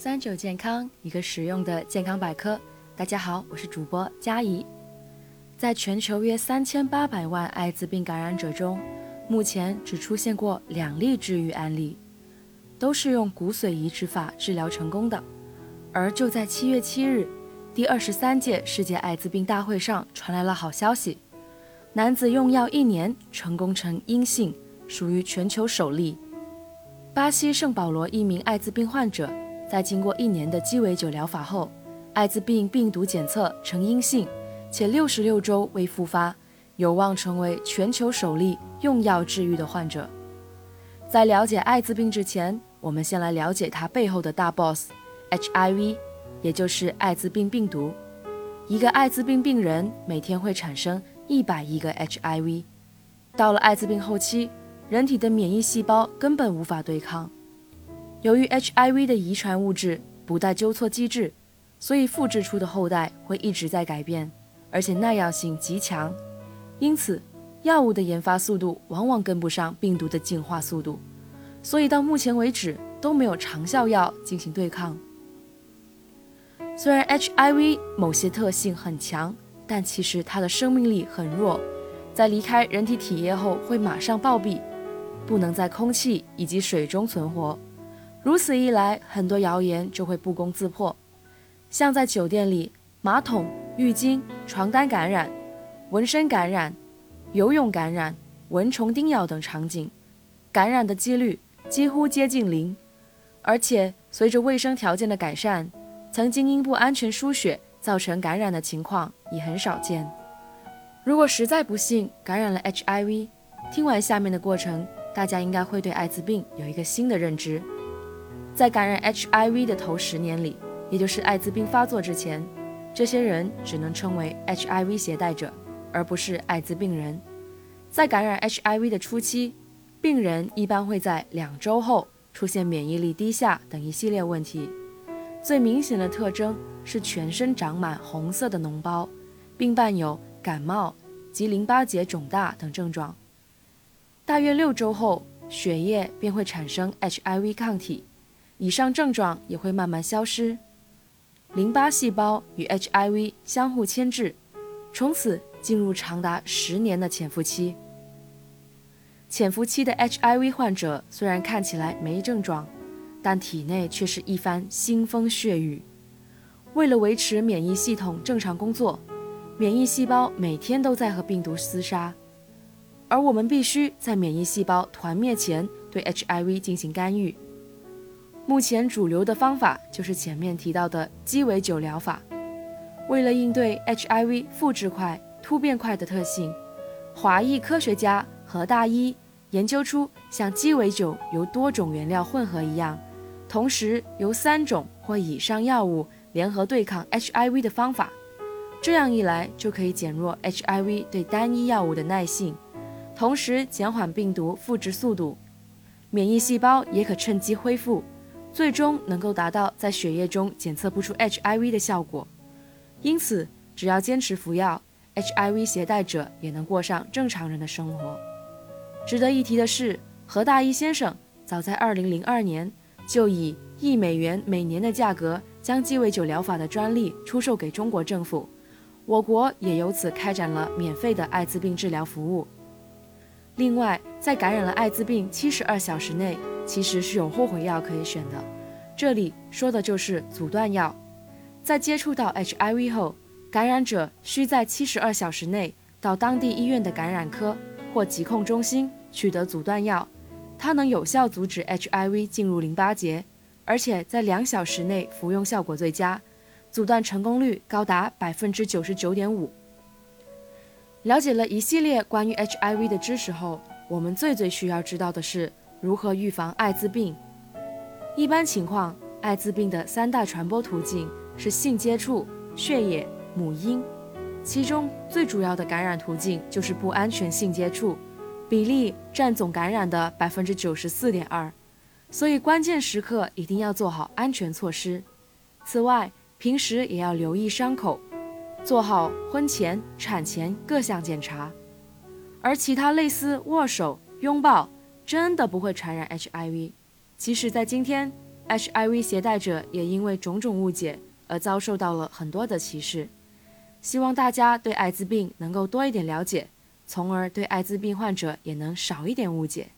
三九健康，一个实用的健康百科。大家好，我是主播佳怡。在全球约三千八百万艾滋病感染者中，目前只出现过两例治愈案例，都是用骨髓移植法治疗成功的。而就在七月七日，第二十三届世界艾滋病大会上传来了好消息：男子用药一年成功呈阴性，属于全球首例。巴西圣保罗一名艾滋病患者。在经过一年的鸡尾酒疗法后，艾滋病病毒检测呈阴性，且六十六周未复发，有望成为全球首例用药治愈的患者。在了解艾滋病之前，我们先来了解它背后的大 boss HIV，也就是艾滋病病毒。一个艾滋病病人每天会产生一百亿个 HIV，到了艾滋病后期，人体的免疫细胞根本无法对抗。由于 HIV 的遗传物质不带纠错机制，所以复制出的后代会一直在改变，而且耐药性极强。因此，药物的研发速度往往跟不上病毒的进化速度，所以到目前为止都没有长效药进行对抗。虽然 HIV 某些特性很强，但其实它的生命力很弱，在离开人体体液后会马上暴毙，不能在空气以及水中存活。如此一来，很多谣言就会不攻自破，像在酒店里马桶、浴巾、床单感染、纹身感染、游泳感染、蚊虫叮咬等场景，感染的几率几乎接近零。而且，随着卫生条件的改善，曾经因不安全输血造成感染的情况也很少见。如果实在不幸感染了 HIV，听完下面的过程，大家应该会对艾滋病有一个新的认知。在感染 HIV 的头十年里，也就是艾滋病发作之前，这些人只能称为 HIV 携带者，而不是艾滋病人。在感染 HIV 的初期，病人一般会在两周后出现免疫力低下等一系列问题。最明显的特征是全身长满红色的脓包，并伴有感冒及淋巴结肿大等症状。大约六周后，血液便会产生 HIV 抗体。以上症状也会慢慢消失，淋巴细胞与 HIV 相互牵制，从此进入长达十年的潜伏期。潜伏期的 HIV 患者虽然看起来没症状，但体内却是一番腥风血雨。为了维持免疫系统正常工作，免疫细胞每天都在和病毒厮杀，而我们必须在免疫细胞团灭前对 HIV 进行干预。目前主流的方法就是前面提到的鸡尾酒疗法。为了应对 HIV 复制快、突变快的特性，华裔科学家何大一研究出像鸡尾酒由多种原料混合一样，同时由三种或以上药物联合对抗 HIV 的方法。这样一来，就可以减弱 HIV 对单一药物的耐性，同时减缓病毒复制速度，免疫细胞也可趁机恢复。最终能够达到在血液中检测不出 HIV 的效果，因此只要坚持服药，HIV 携带者也能过上正常人的生活。值得一提的是，何大一先生早在2002年就以一美元每年的价格将鸡尾酒疗法的专利出售给中国政府，我国也由此开展了免费的艾滋病治疗服务。另外，在感染了艾滋病72小时内。其实是有后悔药可以选的，这里说的就是阻断药。在接触到 HIV 后，感染者需在七十二小时内到当地医院的感染科或疾控中心取得阻断药，它能有效阻止 HIV 进入淋巴结，而且在两小时内服用效果最佳，阻断成功率高达百分之九十九点五。了解了一系列关于 HIV 的知识后，我们最最需要知道的是。如何预防艾滋病？一般情况，艾滋病的三大传播途径是性接触、血液、母婴。其中最主要的感染途径就是不安全性接触，比例占总感染的百分之九十四点二。所以关键时刻一定要做好安全措施。此外，平时也要留意伤口，做好婚前、产前各项检查。而其他类似握手、拥抱。真的不会传染 HIV。即使在今天，HIV 携带者也因为种种误解而遭受到了很多的歧视。希望大家对艾滋病能够多一点了解，从而对艾滋病患者也能少一点误解。